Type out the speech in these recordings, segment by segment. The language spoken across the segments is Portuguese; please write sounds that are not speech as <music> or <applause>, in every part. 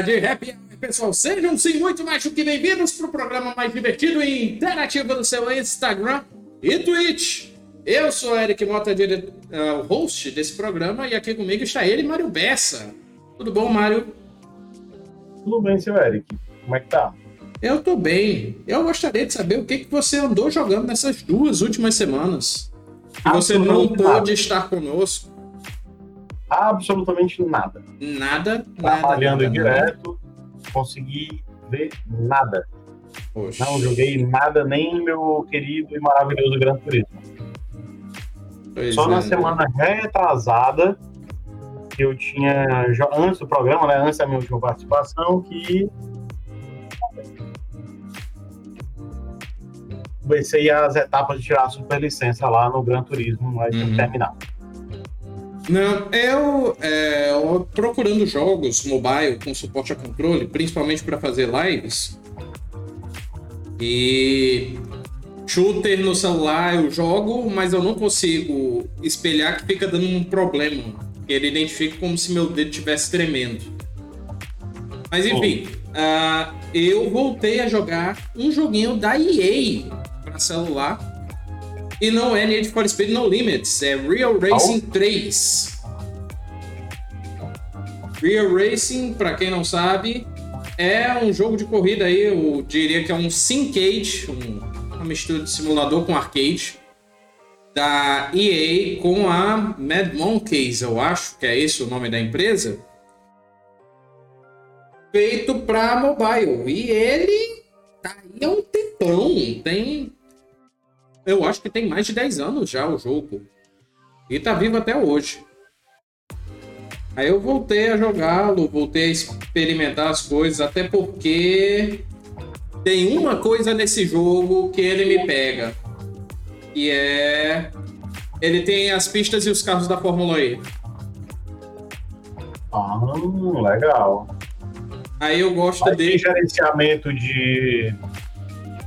De happy hour, pessoal. Sejam sim muito mais do que bem-vindos para o programa mais divertido e interativo do seu Instagram e Twitch. Eu sou Eric Mota, dire... uh, o host desse programa, e aqui comigo está ele, Mário Bessa. Tudo bom, Mário? Tudo bem, seu Eric. Como é que tá? Eu tô bem. Eu gostaria de saber o que, que você andou jogando nessas duas últimas semanas. Que você não pôde estar conosco absolutamente nada. Nada? Trabalhando nada, direto, nada. consegui ver nada. Poxa. Não joguei nada, nem meu querido e maravilhoso Gran Turismo. Pois Só é, na né? semana retrasada, que eu tinha, antes do programa, né, antes da minha última participação, que comecei as etapas de tirar a superlicença lá no Gran Turismo, mas uhum. terminar. Não, eu, é, eu procurando jogos mobile com suporte a controle, principalmente para fazer lives. E shooter no celular eu jogo, mas eu não consigo espelhar que fica dando um problema. Ele identifica como se meu dedo estivesse tremendo. Mas enfim, ah, eu voltei a jogar um joguinho da EA para celular. E não é Need for Speed No Limits, é Real Racing 3. Real Racing, para quem não sabe, é um jogo de corrida aí, eu diria que é um Syncade, um, uma mistura de simulador com arcade, da EA com a Mad Monkeys, eu acho que é esse o nome da empresa. Feito para mobile. E ele tá aí há um tempão. Tem eu acho que tem mais de 10 anos já o jogo. E tá vivo até hoje. Aí eu voltei a jogá-lo, voltei a experimentar as coisas, até porque tem uma coisa nesse jogo que ele me pega. Que é. Ele tem as pistas e os carros da Fórmula E. Ah, legal. Aí eu gosto Mas tem dele. gerenciamento de,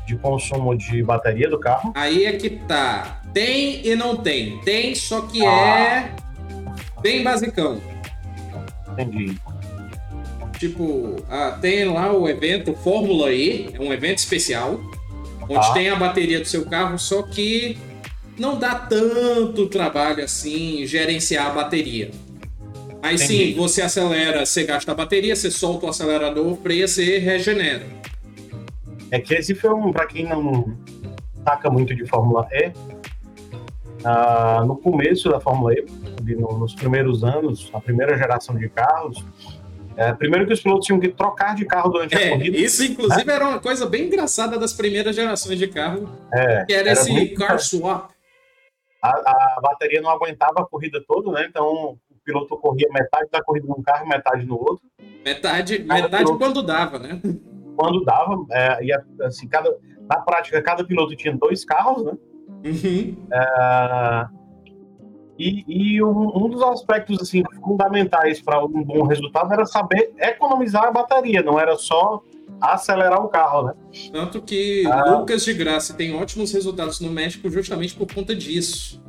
de consumo de bateria do carro? Aí é que tá. Tem e não tem. Tem, só que Ah. é bem basicão. Entendi. Tipo, ah, tem lá o evento Fórmula E, é um evento especial, onde Ah. tem a bateria do seu carro, só que não dá tanto trabalho assim gerenciar a bateria. Aí sim, Entendi. você acelera, você gasta a bateria, você solta o acelerador, freia, você regenera. É que esse foi um, pra quem não saca muito de Fórmula E, ah, no começo da Fórmula E, ali no- nos primeiros anos, a primeira geração de carros, é, primeiro que os pilotos tinham que trocar de carro durante a É, corrida. isso inclusive era uma coisa bem engraçada das primeiras gerações de carro, É, que era, era esse muito car swap. a, a bateria não aguentava a corrida toda, né? Então o piloto corria metade da corrida num carro, metade no outro. Metade, Cada metade piloto. quando dava, né? Quando dava, é, e assim, cada, na prática, cada piloto tinha dois carros, né? Uhum. Ah, e e um, um dos aspectos assim, fundamentais para um bom resultado era saber economizar a bateria, não era só acelerar o carro, né? Tanto que Ah. Lucas de Graça tem ótimos resultados no México justamente por conta disso.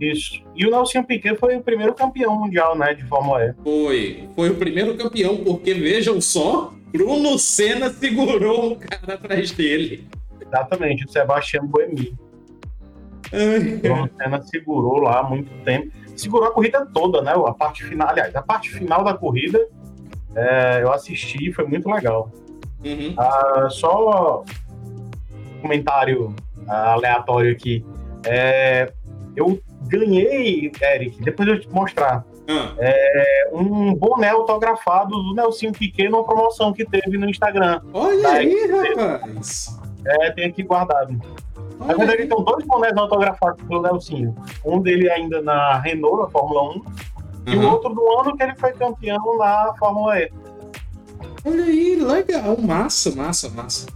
Isso. E o Nelson Piquet foi o primeiro campeão mundial, né, de Fórmula E. Foi, foi o primeiro campeão, porque vejam só, Bruno Senna segurou um cara atrás dele. Exatamente, o Sebastião Buemi. O Bruno Senna segurou lá há muito tempo. Segurou a corrida toda, né? A parte final, aliás, a parte final da corrida é, eu assisti, foi muito legal. Uhum. Ah, só um comentário ah, aleatório aqui. É, eu ganhei, Eric, depois eu te mostrar, Ah, é, um boné autografado do Nelson Piquet numa promoção que teve no Instagram. olha Vai. aí, rapaz. É, tem aqui guardado. Na verdade, aí. tem dois bonés autografados pelo Nelsinho. Um dele ainda na Renault, na Fórmula 1, e o outro do ano que ele foi campeão na Fórmula E. Olha aí, legal, massa, massa, massa.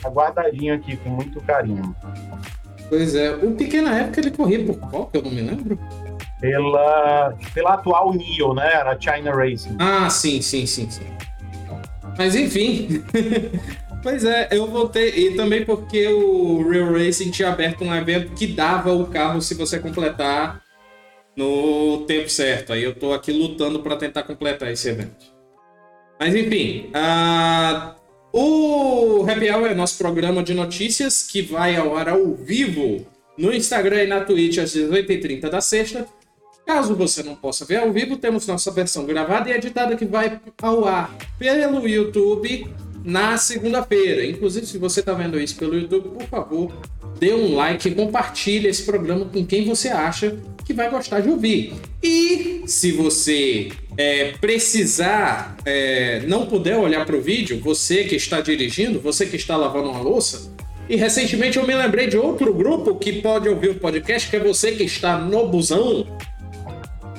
Tá guardadinho aqui com muito carinho. Pois é, o Piquet na época ele corria por qual, que eu não me lembro? Pela, pela atual NIO, né? Era China Racing. Ah, sim, sim, sim, sim. Mas enfim. <laughs> pois é, eu voltei. E também porque o Real Racing tinha aberto um evento que dava o carro se você completar no tempo certo. Aí eu tô aqui lutando para tentar completar esse evento. Mas enfim, uh, o Happy Hour é nosso programa de notícias que vai ao ar ao vivo no Instagram e na Twitch às 18h30 da sexta. Caso você não possa ver ao vivo, temos nossa versão gravada e editada que vai ao ar pelo YouTube na segunda-feira. Inclusive, se você está vendo isso pelo YouTube, por favor, dê um like e compartilhe esse programa com quem você acha que vai gostar de ouvir. E se você é, precisar, é, não puder olhar para o vídeo, você que está dirigindo, você que está lavando uma louça, e recentemente eu me lembrei de outro grupo que pode ouvir o podcast, que é você que está no busão.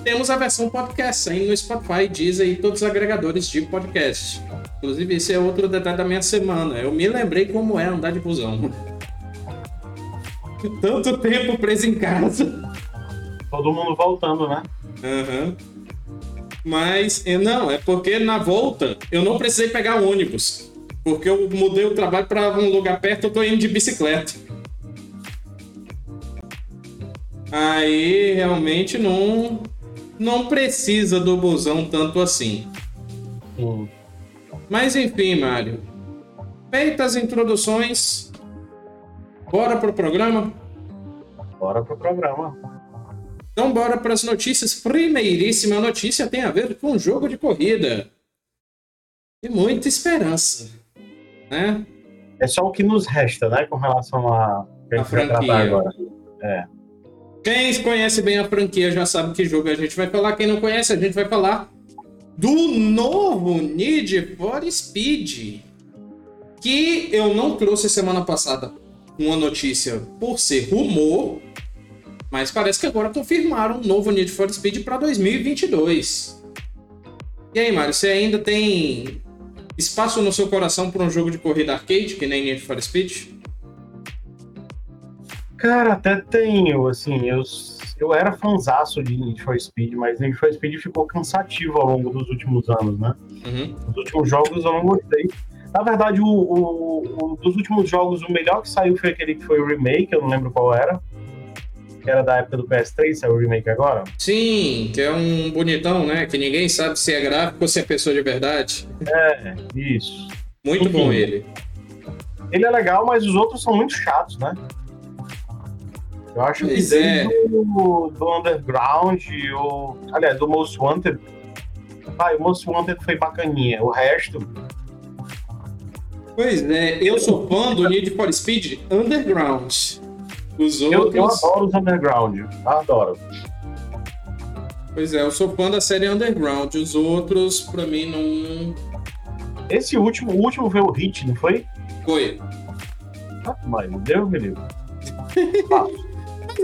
Temos a versão podcast aí no Spotify, Deezer e todos os agregadores de podcast. Inclusive, esse é outro detalhe da minha semana. Eu me lembrei como é andar de busão. <laughs> Tanto tempo preso em casa. Todo mundo voltando, né? Uhum. Mas, não, é porque na volta eu não precisei pegar ônibus. Porque eu mudei o trabalho para um lugar perto, eu tô indo de bicicleta. Aí realmente não não precisa do busão tanto assim. Hum. Mas enfim, Mário. Feitas as introduções, bora pro programa? Bora pro programa. Então bora para as notícias. Primeiríssima notícia tem a ver com jogo de corrida. E muita esperança, né? É só o que nos resta, né, com relação a, a franquia. agora. É. Quem conhece bem a franquia já sabe que jogo a gente vai falar. Quem não conhece, a gente vai falar do novo Need for Speed. Que eu não trouxe semana passada uma notícia por ser rumor, mas parece que agora confirmaram um novo Need for Speed para 2022. E aí, Mário, você ainda tem espaço no seu coração para um jogo de corrida arcade que nem Need for Speed? Cara, até tenho, assim, eu, eu era fanzaço de Need for Speed, mas Need for Speed ficou cansativo ao longo dos últimos anos, né? Uhum. Os últimos jogos eu não gostei. Na verdade, o, o, o, dos últimos jogos, o melhor que saiu foi aquele que foi o remake, eu não lembro qual era. Que era da época do PS3, saiu o remake agora? Sim, que é um bonitão, né? Que ninguém sabe se é gráfico ou se é pessoa de verdade. É, isso. Muito Enfim, bom ele. Ele é legal, mas os outros são muito chatos, né? Eu acho pois que é. do, do Underground, ou, aliás, do Most Wanted. Ah, o Most Wanted foi bacaninha. O resto. Pois é, eu sou fã do Need for Speed Underground. Os outros. Eu, eu adoro os Underground. Adoro. Pois é, eu sou fã da série Underground. Os outros, pra mim, não. Esse último, o último foi o Hit, não foi? Foi. Ah, mas Deus me livre. <laughs>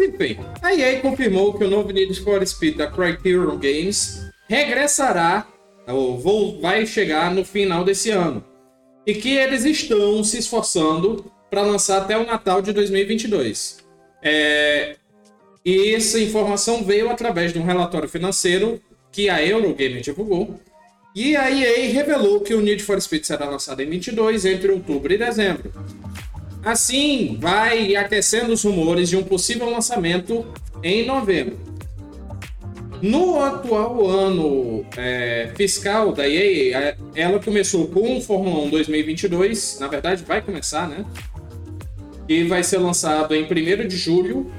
Enfim, a EA confirmou que o novo Need for Speed da Criterion Games regressará, ou vai chegar no final desse ano. E que eles estão se esforçando para lançar até o Natal de 2022. É, e essa informação veio através de um relatório financeiro que a Eurogame divulgou. E a EA revelou que o Need for Speed será lançado em 22 entre outubro e dezembro. Assim, vai aquecendo os rumores de um possível lançamento em novembro. No atual ano é, fiscal da EA, é, ela começou com o Fórmula 1 2022, na verdade vai começar, né? E vai ser lançado em 1 de julho,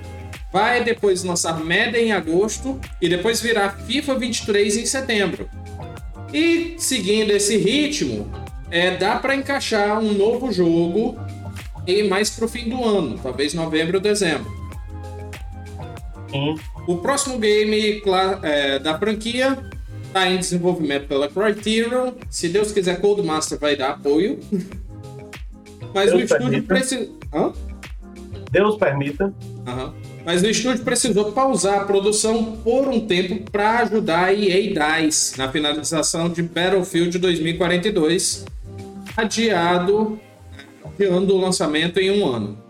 vai depois lançar Madden em agosto e depois virar FIFA 23 em setembro. E seguindo esse ritmo, é, dá para encaixar um novo jogo e mais para o fim do ano, talvez novembro ou dezembro. Sim. O próximo game é, da franquia está em desenvolvimento pela Criterion. Se Deus quiser, Codemaster vai dar apoio. <laughs> Mas Deus o estúdio precisa. Deus permita. Uhum. Mas o estúdio precisou pausar a produção por um tempo para ajudar a EA DICE na finalização de Battlefield 2042, adiado adiando o lançamento em um ano.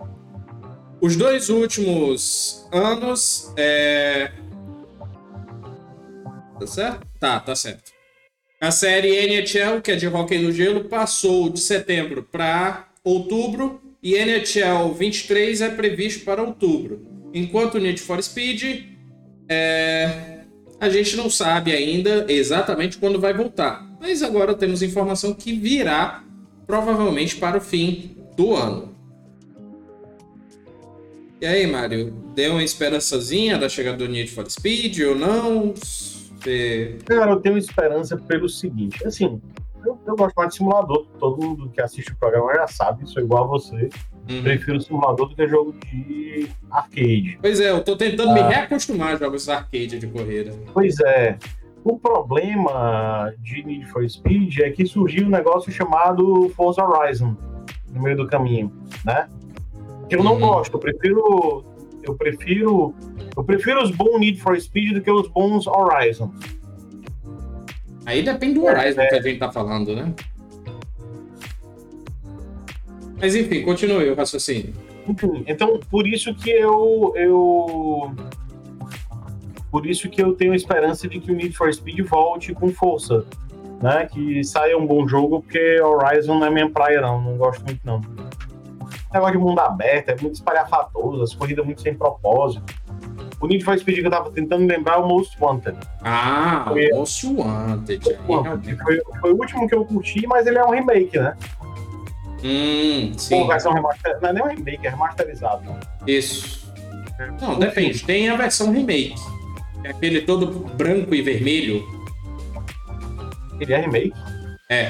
Os dois últimos anos. É... Tá certo? Tá, tá certo. A série NHL, que é de hockey no gelo, passou de setembro para outubro e NHL 23 é previsto para outubro. Enquanto Need for Speed É, a gente não sabe ainda exatamente quando vai voltar, mas agora temos informação que virá provavelmente para o fim do ano. E aí, Mário, deu uma esperançazinha da chegada do Need for Speed ou não? Você... Cara, eu tenho esperança pelo seguinte, assim, eu, eu, gosto mais de simulador, todo mundo que assiste o programa já sabe, sou igual a você. Uhum. Prefiro simulador do que jogo de arcade. Pois é, eu tô tentando ah. me reacostumar a jogos arcade de corrida. Pois é. O problema de Need for Speed é que surgiu um negócio chamado Forza Horizon no meio do caminho, né? Que eu não uhum. gosto, eu prefiro eu prefiro eu prefiro os bons Need for Speed do que os bons Horizon. Aí depende do Horizon é. que a gente tá falando, né? Mas enfim, continue o raciocínio. Enfim, então por isso que eu, eu. Por isso que eu tenho esperança de que o Need for Speed volte com força. Né? Que saia um bom jogo, porque Horizon não é minha praia, não. Não gosto muito, não. Negócio de mundo aberto, é muito espalhafatoso, as corridas muito sem propósito. O Need for Speed que eu tava tentando lembrar é o Most Wanted. Ah, foi, o Most Wanted. Wanted. Foi, foi, o último que eu curti, mas ele é um remake, né? Hum, sim. Ou versão remasterizada. Não é nem um remake, é remasterizado. Isso. Não, depende. Tem a versão remake. É aquele todo branco e vermelho. Ele é remake? É.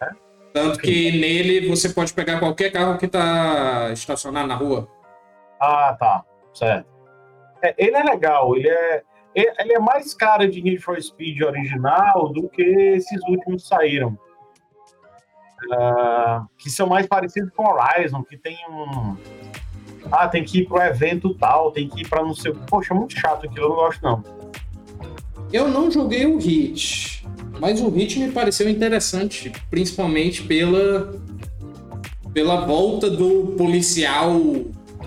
é? Tanto que nele você pode pegar qualquer carro que tá estacionado na rua. Ah, tá. Certo. É, ele é legal, ele é, ele é mais cara de Need for Speed original do que esses últimos saíram. Uh, que são mais parecidos com Horizon, que tem um. Ah, tem que ir pro evento tal, tem que ir pra não sei. Poxa, muito chato aquilo, eu não gosto não. Eu não joguei o Hit, mas o Hit me pareceu interessante, principalmente pela pela volta do policial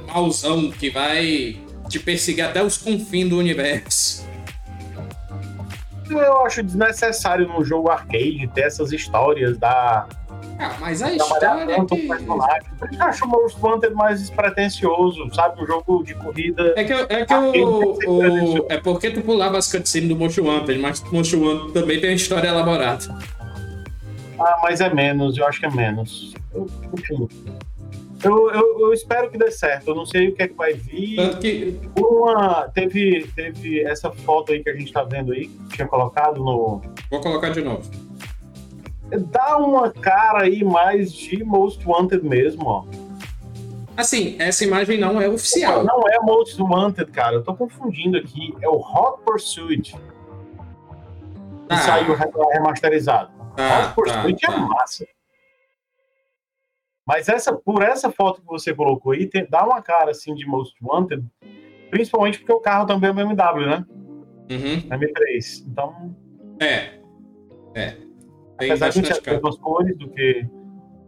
mauzão que vai te perseguir até os confins do universo eu acho desnecessário no jogo arcade ter essas histórias da. Ah, mas a história. É que... Eu acho o Most Wanted mais despretensioso, sabe? Um jogo de corrida. É que, é que o, o, É porque tu pulava as cutscenes do Most Wanted, mas o Most Wanted também tem uma história elaborada. Ah, mas é menos, eu acho que é menos. Eu. Eu, eu, eu, espero que dê certo. Eu não sei o que é que vai vir. que... Uma, teve, teve essa foto aí que a gente tá vendo aí, que tinha colocado no. Vou colocar de novo. Dá uma cara aí mais de Most Wanted mesmo, ó. Assim, essa imagem não é oficial. Não, não é Most Wanted, cara. Eu tô confundindo aqui. É o Hot Pursuit. Que ah. saiu remasterizado. Ah, Hot Pursuit tá, é tá. massa. Mas essa, por essa foto que você colocou aí, tem, dá uma cara assim de Most Wanted, principalmente porque o carro também é BMW, né? Uhum. M3. Então. É. É. Tem apesar de ter as mesmas cores do que.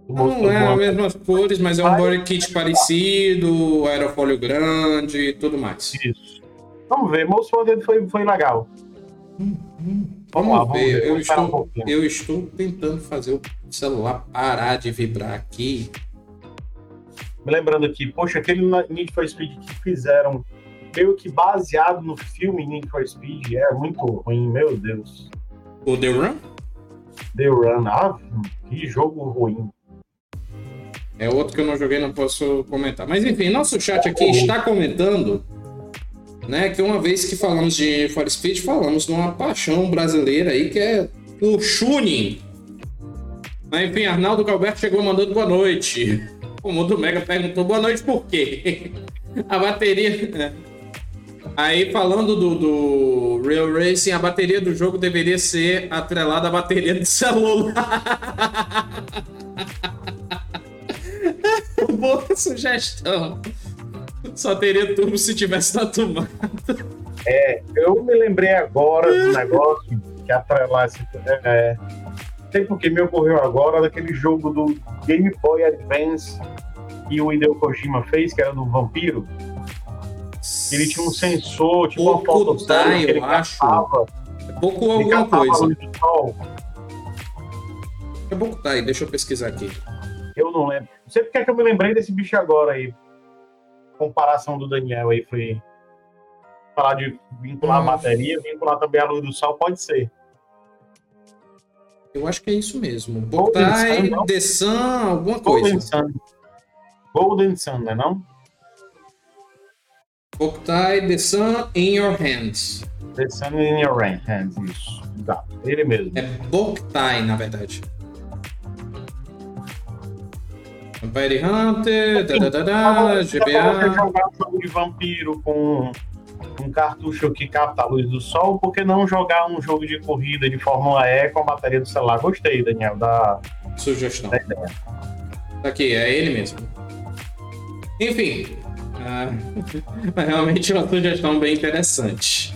Não é as mesmas cores, mas é um body kit parecido, aerofólio grande e tudo mais. Isso. Vamos ver, Most Wanted foi, foi legal. Hum, hum. Vamos, vamos lá, ver. ver. Eu, estou, um eu estou tentando fazer o celular parar de vibrar aqui. Me lembrando aqui, poxa, aquele Need for Speed que fizeram meio que baseado no filme Need for Speed é muito ruim, meu Deus. O The Run? The Run, ah, que jogo ruim. É outro que eu não joguei, não posso comentar. Mas enfim, nosso chat aqui está comentando né? Que uma vez que falamos de For Speed, falamos de uma paixão brasileira aí que é o Shunin. Mas, enfim, Arnaldo Calberto chegou mandando boa noite. O Mundo Mega perguntou boa noite por quê? <laughs> A bateria. Aí, falando do, do Real Racing, a bateria do jogo deveria ser atrelada à bateria do celular. <laughs> Boa sugestão. Só teria turbo se tivesse na tomada. É, eu me lembrei agora do negócio que atrelasse. É, sei porque me ocorreu agora daquele jogo do Game Boy Advance que o Hideo Kojima fez, que era do vampiro. Ele tinha um sensor, tipo Pouco uma foto tá, eu acho. Capava, é pouco alguma coisa. É pouco tá aí, deixa eu pesquisar aqui. Eu não lembro. Não sei porque é que eu me lembrei desse bicho agora aí comparação do Daniel aí foi. falar de vincular a bateria, vincular também a luz do sol, pode ser. Eu acho que é isso mesmo. Golden Sun, Boktai, não? The Sun, alguma Golden coisa. Sun. Golden Sun, né não? Boktai, The Sun in Your Hands. The Sun in Your Hands, isso. Exato, ele mesmo. É Boktai, na verdade. Vampire Hunter, da, da, da, da, pra você GBA. jogar um jogo de vampiro com um cartucho que capta a luz do sol, por que não jogar um jogo de corrida de Fórmula E com a bateria do celular? Gostei, Daniel, da, Sugestão. da ideia. Tá aqui, é ele mesmo. Enfim. Ah, <laughs> realmente é uma sugestão bem interessante.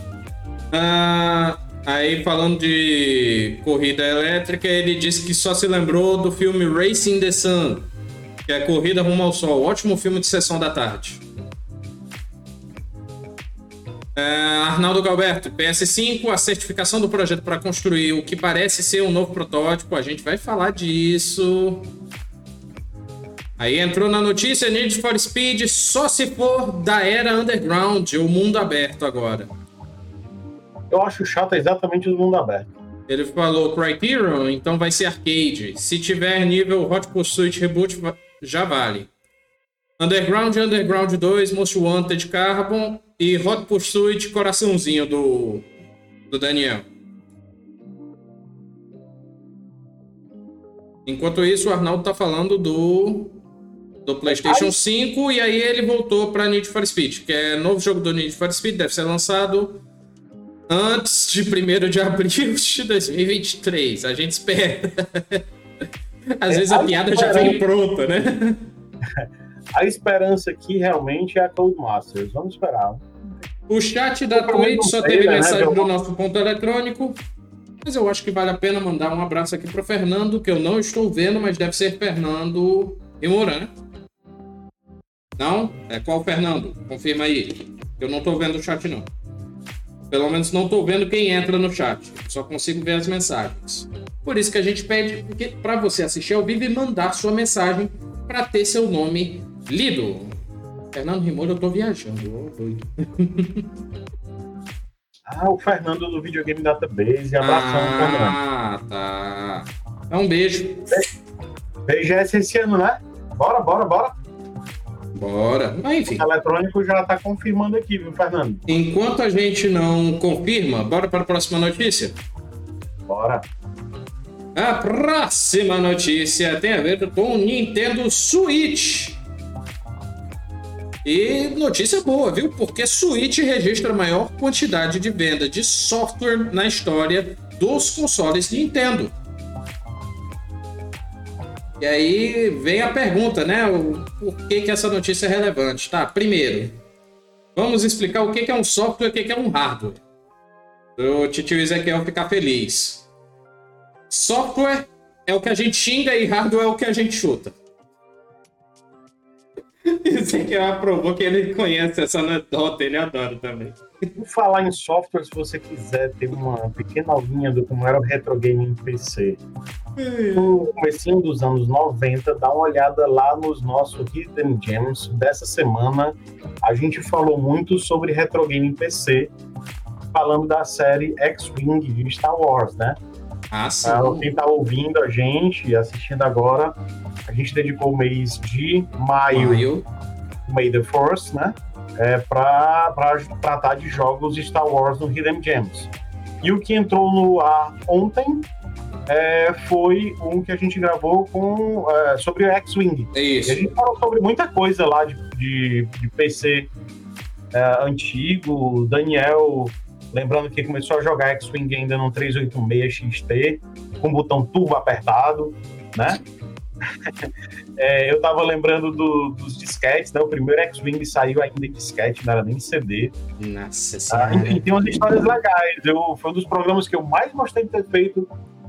Ah, aí, falando de corrida elétrica, ele disse que só se lembrou do filme Racing the Sun, que é Corrida Rumo ao Sol. Ótimo filme de sessão da tarde. Ah, Arnaldo Galberto, PS5, a certificação do projeto para construir o que parece ser um novo protótipo. A gente vai falar disso. Aí entrou na notícia Need for Speed só se for da era underground, o mundo aberto agora. Eu acho chato exatamente o mundo aberto. Ele falou Criterion, então vai ser arcade. Se tiver nível Hot Pursuit Reboot, já vale. Underground, Underground 2, Most Wanted Carbon e Hot Pursuit Coraçãozinho do, do Daniel. Enquanto isso, o Arnaldo tá falando do do PlayStation 5 e aí ele voltou para Need for Speed, que é novo jogo do Need for Speed, deve ser lançado antes de 1 de abril <laughs> de 2023. A gente espera. <laughs> Às vezes a aí piada já vem pronta, né? <laughs> A esperança aqui realmente é a Codemasters. Vamos esperar. O chat da Twitch só teve né, mensagem do nosso ponto eletrônico. Mas eu acho que vale a pena mandar um abraço aqui pro Fernando, que eu não estou vendo, mas deve ser Fernando Imura, né? Não? É qual Fernando? Confirma aí. Eu não tô vendo o chat, não. Pelo menos não tô vendo quem entra no chat. Só consigo ver as mensagens. Por isso que a gente pede para você assistir ao vivo e mandar sua mensagem para ter seu nome lido. Fernando Rimura, eu tô viajando. ô doido. <laughs> Ah, o Fernando do Videogame Database. Abração, Fernando. Ah, tá. É um beijo. BGS esse ano, né? Bora, bora, bora. Bora. Mas enfim, O eletrônico já tá confirmando aqui, viu, Fernando? enquanto a gente não confirma, bora para a próxima notícia? Bora. A próxima notícia tem a ver com o Nintendo Switch. E notícia boa, viu? Porque Switch registra a maior quantidade de venda de software na história dos consoles Nintendo. E aí vem a pergunta, né? O, por que, que essa notícia é relevante? Tá, primeiro, vamos explicar o que, que é um software e o que, que é um hardware. O tio Ezequiel ficar feliz. Software é o que a gente xinga e hardware é o que a gente chuta. <laughs> Ezequiel aprovou que ele conhece essa anedota, ele adora também. Por falar em software, se você quiser ter uma pequena aulinha do como era o retro game em PC, no comecinho dos anos 90, dá uma olhada lá nos nossos Hidden Gems dessa semana. A gente falou muito sobre retro game em PC, falando da série X-Wing de Star Wars, né? Ah, sim. Ah, quem tá ouvindo a gente, assistindo agora, a gente dedicou o mês de maio Maio. May the Force, né? É, para tratar de jogos Star Wars no Hidden Gems. E o que entrou no ar ontem é, foi um que a gente gravou com, é, sobre o X-Wing. É E a isso. gente falou sobre muita coisa lá de, de, de PC é, antigo. Daniel, lembrando que começou a jogar X-Wing ainda no 386 XT, com o botão turbo apertado, né? É, eu tava lembrando do- dos disquetes, né? O primeiro X-Wing saiu ainda em disquete, não era nem CD. Nossa Ah, senhora. enfim, tem umas histórias legais. Eu, foi um dos programas que eu mais gostei de ter feito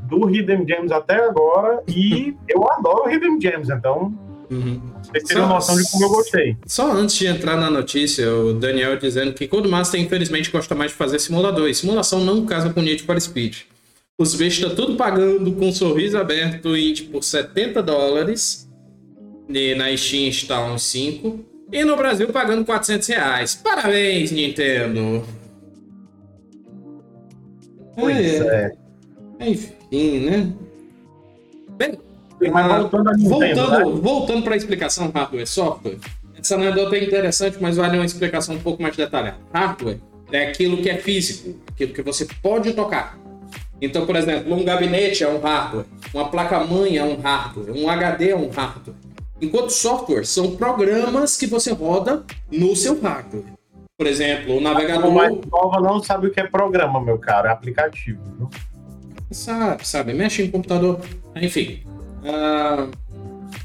do Hidden Gems até agora. E <laughs> eu adoro Hidden Gems, então Uhum. vocês noção de como eu gostei. Só antes de entrar na notícia, o Daniel dizendo que Codemaster infelizmente gosta mais de fazer simulador. E simulação não casa com Need for Speed. Os bichos tá tudo pagando com um sorriso aberto e tipo 70 dólares. E na Steam está uns 5. E no Brasil pagando 400 reais. Parabéns, Nintendo! Pois é. é. Enfim, né? Bem, mas voltando Nintendo, voltando, né? voltando para a explicação hardware software, essa anedota é interessante, mas vale uma explicação um pouco mais detalhada. Hardware é aquilo que é físico, aquilo que você pode tocar. Então, por exemplo, um gabinete é um hardware, uma placa-mãe é um hardware, um HD é um hardware. Enquanto software são programas que você roda no seu hardware. Por exemplo, o navegador. A mais nova não sabe o que é programa, meu caro, é aplicativo. Viu? Sabe, sabe, mexe em computador. Enfim. Uh,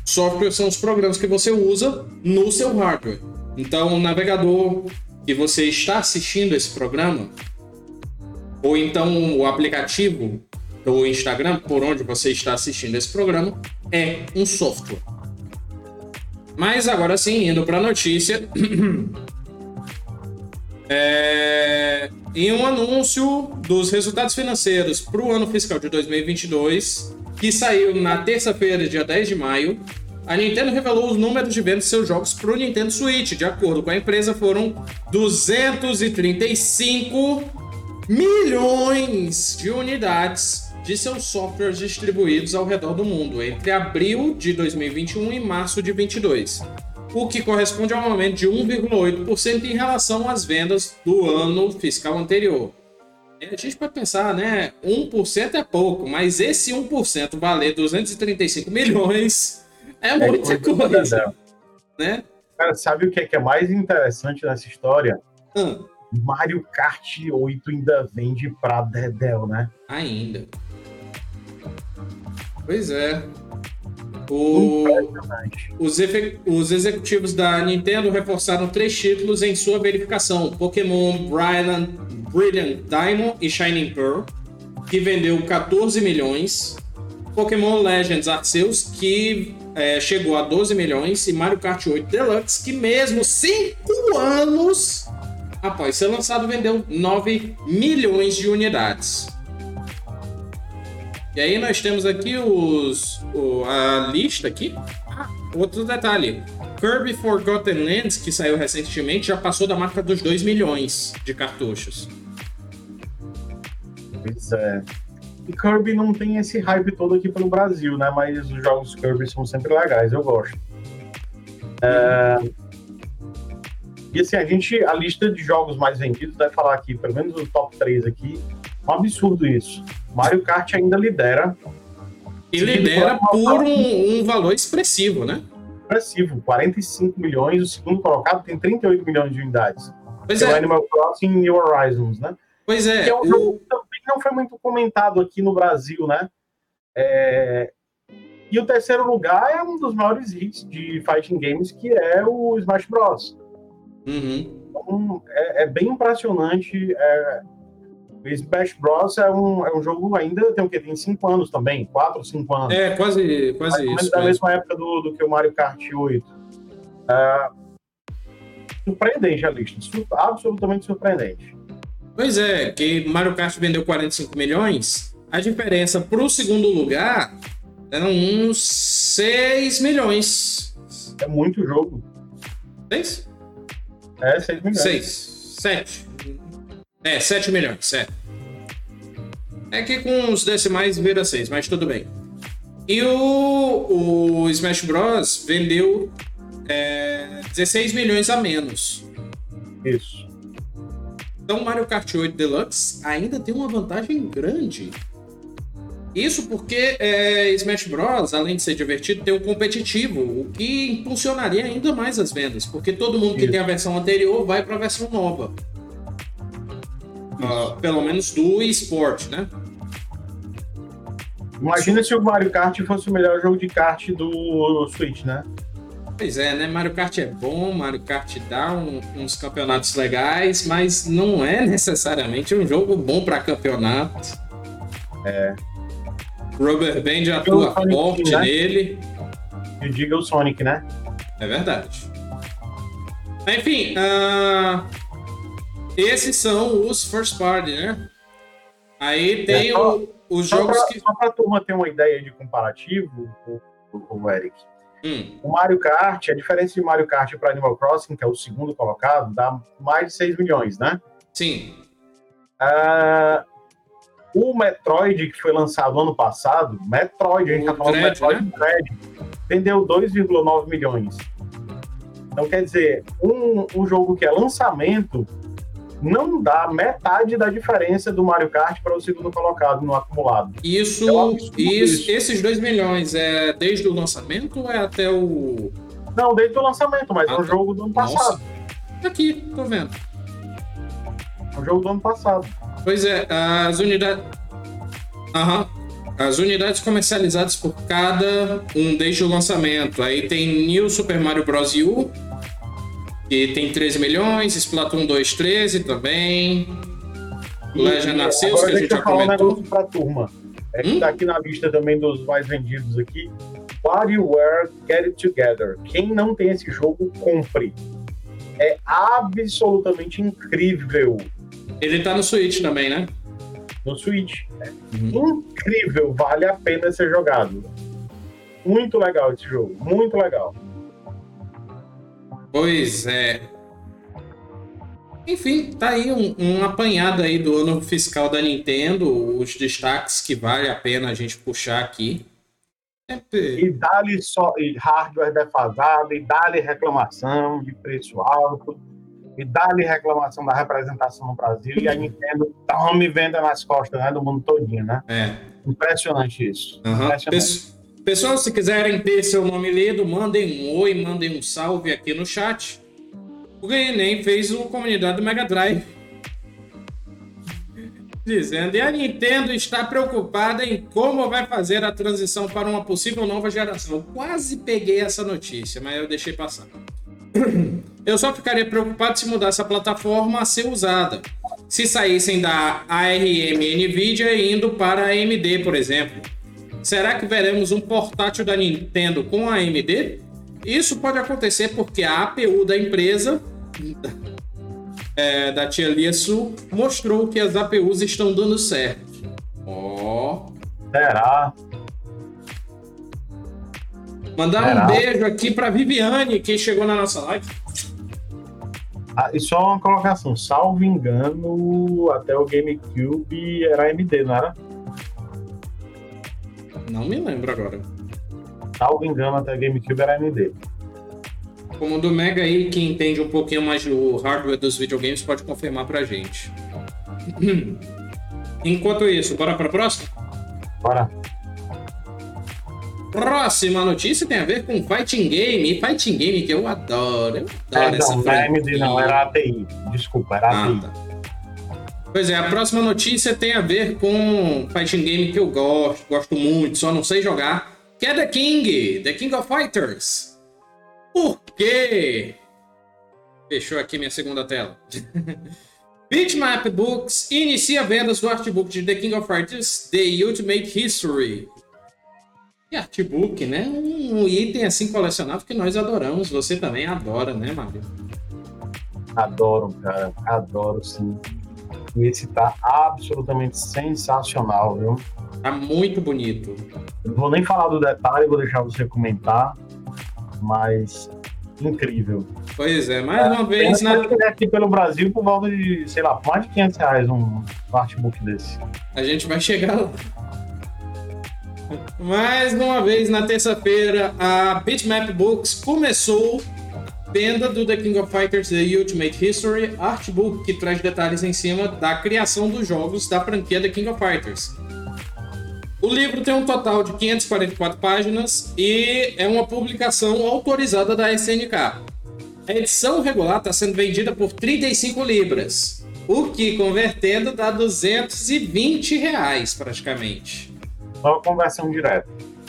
software são os programas que você usa no seu hardware. Então, o navegador que você está assistindo esse programa, ou então o aplicativo do Instagram por onde você está assistindo esse programa, é um software. Mas agora sim, indo para a notícia. <clears throat> é... Em um anúncio dos resultados financeiros para o ano fiscal de 2022, que saiu na terça-feira, dia 10 de maio, a Nintendo revelou os números de vendas de seus jogos para o Nintendo Switch. De acordo com a empresa, foram 235 milhões de unidades de seus softwares distribuídos ao redor do mundo entre abril de 2021 e março de 2022, o que corresponde a um aumento de 1,8% em relação às vendas do ano fiscal anterior. A gente pode pensar, né? 1% é pouco, mas esse 1% valer 235 milhões é, é muita coisa. Né? Cara, sabe o que é, que é mais interessante nessa história? Hum. Mario Kart 8 ainda vende pra Dedel, né? Ainda. Pois é. O... Os, os, executivos da Nintendo reforçaram três títulos em sua verificação: Pokémon Brilliant, Brilliant Diamond e Shining Pearl, que vendeu 14 milhões, Pokémon Legends Arceus, que é, chegou a 12 milhões, e Mario Kart 8 Deluxe, que mesmo 5 anos após ser lançado, vendeu 9 milhões de unidades. E aí nós temos aqui os, o, a lista aqui. Ah, outro detalhe. Kirby Forgotten Lands, que saiu recentemente, já passou da marca dos 2 milhões de cartuchos. Pois é. E Kirby não tem esse hype todo aqui pelo Brasil, né? Mas os jogos Kirby são sempre legais, eu gosto. É... E assim, a gente, a lista de jogos mais vendidos vai falar aqui, pelo menos o top 3 aqui. Um absurdo isso. Mario Kart ainda lidera. E lidera por um, um, valor expressivo, né? Expressivo, 45 milhões. O segundo colocado tem 38 milhões de unidades. Pois é. O Animal Crossing New Horizons, né? Pois é. Que é um jogo que também não foi muito comentado aqui no Brasil, né? É... E o terceiro lugar é um dos maiores hits de fighting games, que é o Smash Bros. Uhum. Então, é, é, bem impressionante. É, o Smash Bros. É um, é um jogo ainda, tem o que? Tem 5 anos também, 4 ou 5 anos. É, quase, quase Mais isso. Da mesma época do, do que o Mario Kart 8. É, surpreendente a lista, absolutamente surpreendente. Pois é, que Mario Kart vendeu 45 milhões, a diferença para o segundo lugar eram uns 6 milhões. É muito jogo. 6? É, 6 milhões. 6. 7. É, 7 milhões, é. É que com os decimais vira 6, mas tudo bem. E o, o Smash Bros. vendeu é, 16 milhões a menos. Isso. Então Mario Kart 8 Deluxe ainda tem uma vantagem grande isso porque é, Smash Bros, além de ser divertido, tem um competitivo, o que impulsionaria ainda mais as vendas, porque todo mundo que tem a versão anterior vai para a versão nova. Uh, pelo menos do eSport, né? Imagina se o Mario Kart fosse o melhor jogo de kart do Switch, né? Pois é, né? Mario Kart é bom, Mario Kart dá um, uns campeonatos legais, mas não é necessariamente um jogo bom para campeonato. É. Rubber Band atua forte né? nele. E diga o Sonic, né? É verdade. Enfim, uh, esses são os first party, né? Aí tem é, só, o, os só jogos pra, que. Só para a turma ter uma ideia de comparativo, o, o, o Eric. Hum. O Mario Kart, a diferença de Mario Kart para Animal Crossing, que é o segundo colocado, dá mais de 6 milhões, né? Sim. Uh, O Metroid, que foi lançado ano passado, Metroid, a gente O tá falando Dread, Metroid né? Dread, vendeu 2,9 milhões. Então, quer dizer, um, um jogo que é lançamento não dá metade da diferença do Mario Kart para o segundo colocado no acumulado. Isso, É um isso, isso. esses 2 milhões é desde o lançamento ou é até o. Não, desde o lançamento, mas é Ah, um jogo do ano Nossa. passado. Aqui, tô vendo. É um jogo do ano passado. Pois é, as unidades. Aham. As unidades comercializadas por cada um desde o lançamento. Aí tem New Super Mario Bros. U, que tem 13 milhões, Splatoon 2, 13 também. Legend Arceus, que a gente já um comentou. negócio pra turma. É que Hum? tá aqui na lista também dos mais vendidos aqui. WarioWare Get It Together. Quem não tem esse jogo, compre. É absolutamente incrível Ele tá no Switch também, né? no Switch. Uhum. Incrível, vale a pena ser jogado. Muito legal esse jogo, muito legal. Pois é. Enfim, tá aí um, um apanhado aí do ano fiscal da Nintendo, os destaques que vale a pena a gente puxar aqui. E dá-lhe só e hardware defasado, e dá-lhe reclamação de preço alto, e dá-lhe reclamação da representação no Brasil, e a Nintendo tome venda nas costas né, do mundo todinho, né? É. Impressionante isso. Aham. Impressionante. Pes- Pessoal, se quiserem ter seu nome lido, mandem um oi, mandem um salve aqui no chat. O Enem fez uma comunidade do Mega Drive. <laughs> Dizendo, e a Nintendo está preocupada em como vai fazer a transição para uma possível nova geração. Quase peguei essa notícia, mas eu deixei passar. <coughs> Eu só ficaria preocupado se mudasse a plataforma a ser usada. Se saíssem da ARM Nvidia e indo para a AMD, por exemplo. Será que veremos um portátil da Nintendo com a AMD? Isso pode acontecer porque a APU da empresa, <laughs> é, da tia Lia Sul, mostrou que as APUs estão dando certo. Ó. Será? Mandar um beijo aqui para Viviane, que chegou na nossa live. Ah, e só uma colocação, salvo engano, até o GameCube era AMD, não era? Não me lembro agora. Salvo engano, até o GameCube era AMD. Como do Mega aí, que entende um pouquinho mais do hardware dos videogames, pode confirmar pra gente. <clears throat> Enquanto isso, bora pra próxima? Bora. Próxima notícia tem a ver com Fighting Game. Fighting Game que eu adoro. Eu É, adoro essa não, AMD, franquia. não, era ATI. Desculpa, era Ah, ATI. tá. Pois é, a próxima notícia tem a ver com Fighting Game que eu gosto, gosto muito, só não sei jogar, que é The King, The King of Fighters. Por quê? Fechou aqui minha segunda tela. <laughs> Bitmap Books inicia vendas do artbook de The King of Fighters The Ultimate History. E artbook, né? Um item assim colecionável que nós adoramos. Você também adora, né, Mário? Adoro, cara. Adoro, sim. E esse tá absolutamente sensacional, viu? Tá muito bonito. Não vou nem falar do detalhe, vou deixar você comentar, mas incrível. Pois é, mais uma vez na... que é aqui pelo Brasil por volta de, sei lá, mais de 500 reais um artbook desse. a gente vai chegar lá. Mais uma vez na terça-feira, a Bitmap Books começou venda do The King of Fighters The Ultimate History Artbook, que traz detalhes em cima da criação dos jogos da franquia The King of Fighters. O livro tem um total de 544 páginas e é uma publicação autorizada da SNK. A edição regular está sendo vendida por 35 libras, o que convertendo dá 220 reais praticamente. Só conversão direta.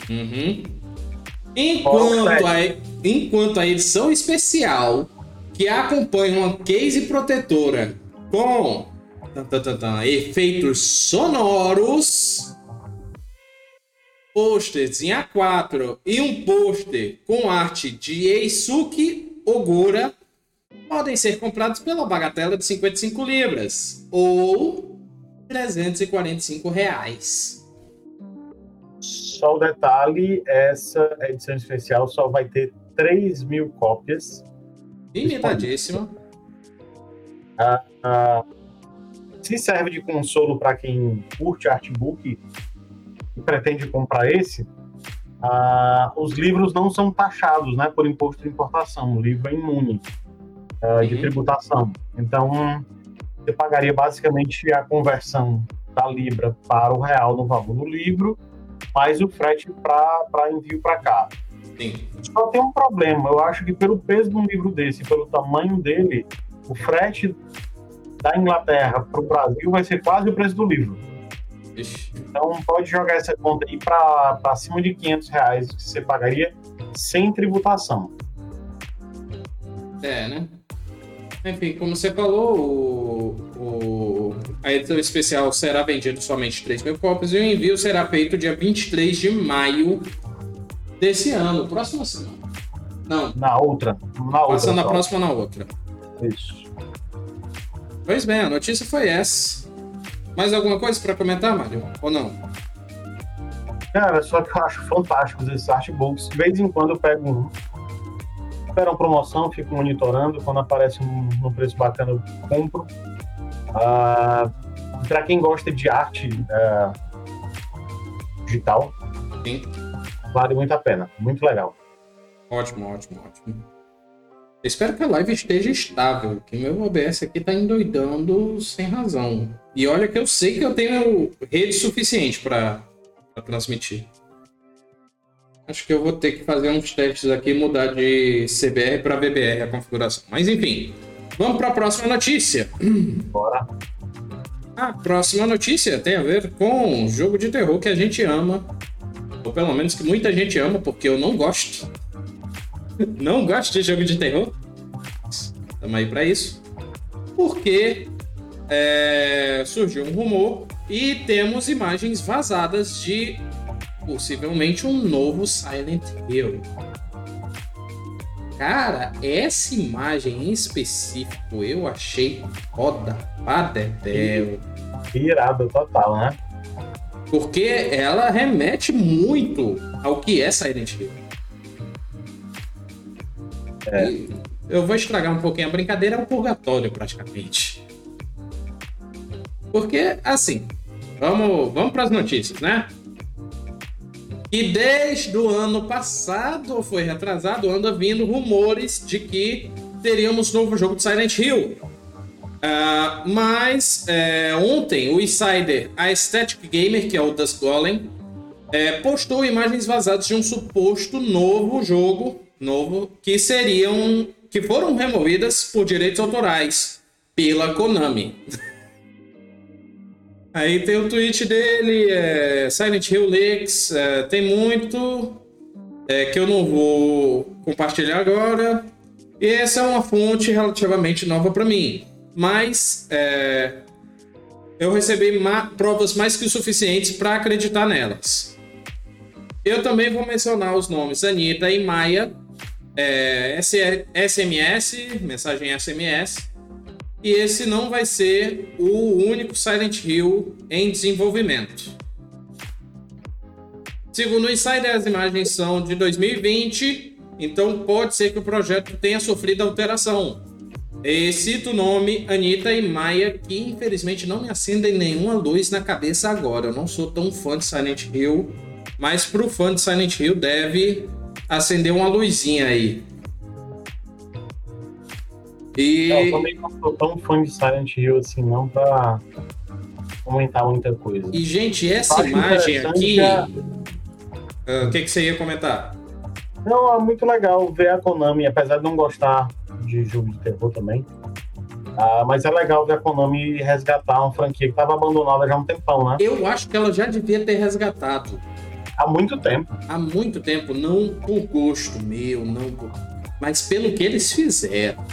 Uhum. Enquanto, a, enquanto a edição especial, que acompanha uma case protetora com tan, tan, tan, tan, efeitos sonoros, posters em A4 e um pôster com arte de Eisuke Ogura podem ser comprados pela bagatela de 55 libras ou 345 reais. Só o detalhe, essa edição especial só vai ter 3 mil cópias. Limitadíssima. Ah, se serve de consolo para quem curte artbook e pretende comprar esse, ah, os livros não são taxados né, por imposto de importação. O livro é imune ah, de tributação. Então, você pagaria basicamente a conversão da Libra para o real no valor do livro, mais o frete para envio para cá. Sim. Só tem um problema. Eu acho que pelo peso de um livro desse, pelo tamanho dele, o frete da Inglaterra para o Brasil vai ser quase o preço do livro. Ixi. Então pode jogar essa conta aí para cima de 500 reais que você pagaria sem tributação. É, né? Enfim, como você falou, o, o, a edição especial será vendida somente 3 mil cópias e o envio será feito dia 23 de maio desse ano, próxima semana. Não. Na outra. Na Passando na próxima na outra. Isso. Pois bem, a notícia foi essa. Mais alguma coisa para comentar, Mário? Ou não? Cara, só que eu acho fantástico esses artbooks. De vez em quando eu pego um. Esperam promoção, fico monitorando. Quando aparece um, um preço bacana, eu compro. Uh, ah, para quem gosta de arte uh, digital, Sim. vale muito a pena. Muito legal. Ótimo, ótimo, ótimo. espero que a live esteja estável, que meu OBS aqui tá endoidando sem razão. E olha que eu sei que eu tenho rede suficiente para transmitir. Acho que eu vou ter que fazer uns testes aqui e mudar de CBR para BBR a configuração. Mas enfim, vamos para a próxima notícia. <clears throat> Bora. A próxima notícia tem a ver com um jogo de terror que a gente ama. Ou pelo menos que muita gente ama, porque eu não gosto <laughs> não gosto de jogo de terror. Estamos aí para isso. Porque é, surgiu um rumor e temos imagens vazadas de possivelmente um novo Silent Hill. Cara, essa imagem em específico eu achei foda padedel. Irado total, né? Porque ela remete muito ao que é Silent Hill. É. Eu vou estragar um pouquinho a brincadeira, é um purgatório praticamente. Porque, assim, vamos, vamos para as notícias, né? E desde o ano passado, ou foi retrasado, anda vindo rumores de que teríamos novo jogo de Silent Hill. Uh, mas é, ontem o insider Aesthetic Gamer, que é o Dust Golem, é, postou imagens vazadas de um suposto novo jogo novo que seriam que foram removidas por direitos autorais pela Konami. <laughs> Aí tem o tweet dele, é, Silent Hill Leaks, é, tem muito é, que eu não vou compartilhar agora. E essa é uma fonte relativamente nova para mim, mas é, eu recebi provas mais que suficientes para acreditar nelas. Eu também vou mencionar os nomes Anitta e Maia, é, SMS, mensagem SMS. E esse não vai ser o único Silent Hill em desenvolvimento. Segundo o Insider, as imagens são de 2020, então pode ser que o projeto tenha sofrido alteração. E cito o nome Anitta e Maia, que infelizmente não me acendem nenhuma luz na cabeça agora. Eu não sou tão fã de Silent Hill, mas para o fã de Silent Hill deve acender uma luzinha aí. E... eu também não sou tão fã de Silent Hill assim, não pra comentar muita coisa. E, gente, essa imagem aqui. Ah, o que, que você ia comentar? Não, é muito legal ver a Konami, apesar de não gostar de jogo de terror também. Ah, mas é legal ver a Konami resgatar uma franquia que estava abandonada já há um tempão, né? Eu acho que ela já devia ter resgatado. Há muito tempo. Há muito tempo, não por gosto meu, não por... mas pelo que eles fizeram.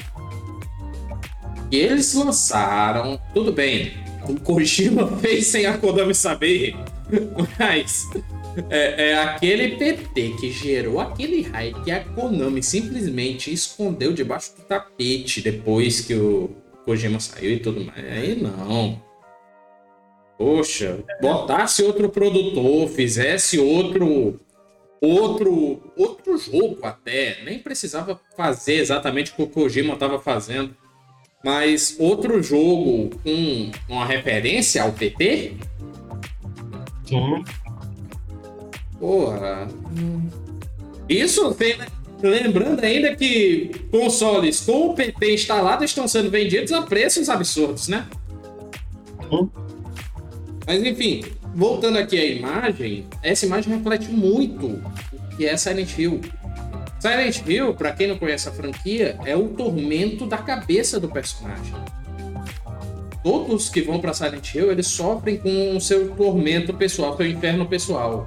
E eles lançaram, tudo bem, o Kojima <laughs> fez sem a Konami saber, mas é, é, aquele PT que gerou aquele hype que a Konami simplesmente escondeu debaixo do tapete depois que o Kojima saiu e tudo mais. Aí não. Poxa, botasse outro produtor, fizesse outro outro outro jogo até, nem precisava fazer exatamente o que o Kojima estava fazendo. Mas outro jogo com uma referência ao PT? Sim. Porra. Isso lembrando ainda que consoles com o PT instalado estão sendo vendidos a preços absurdos, né? Sim. Mas enfim, voltando aqui à imagem, essa imagem reflete muito o que é Silent Hill. Silent Hill, para quem não conhece a franquia, é o tormento da cabeça do personagem. Todos que vão para Silent Hill, eles sofrem com o seu tormento pessoal, seu inferno pessoal.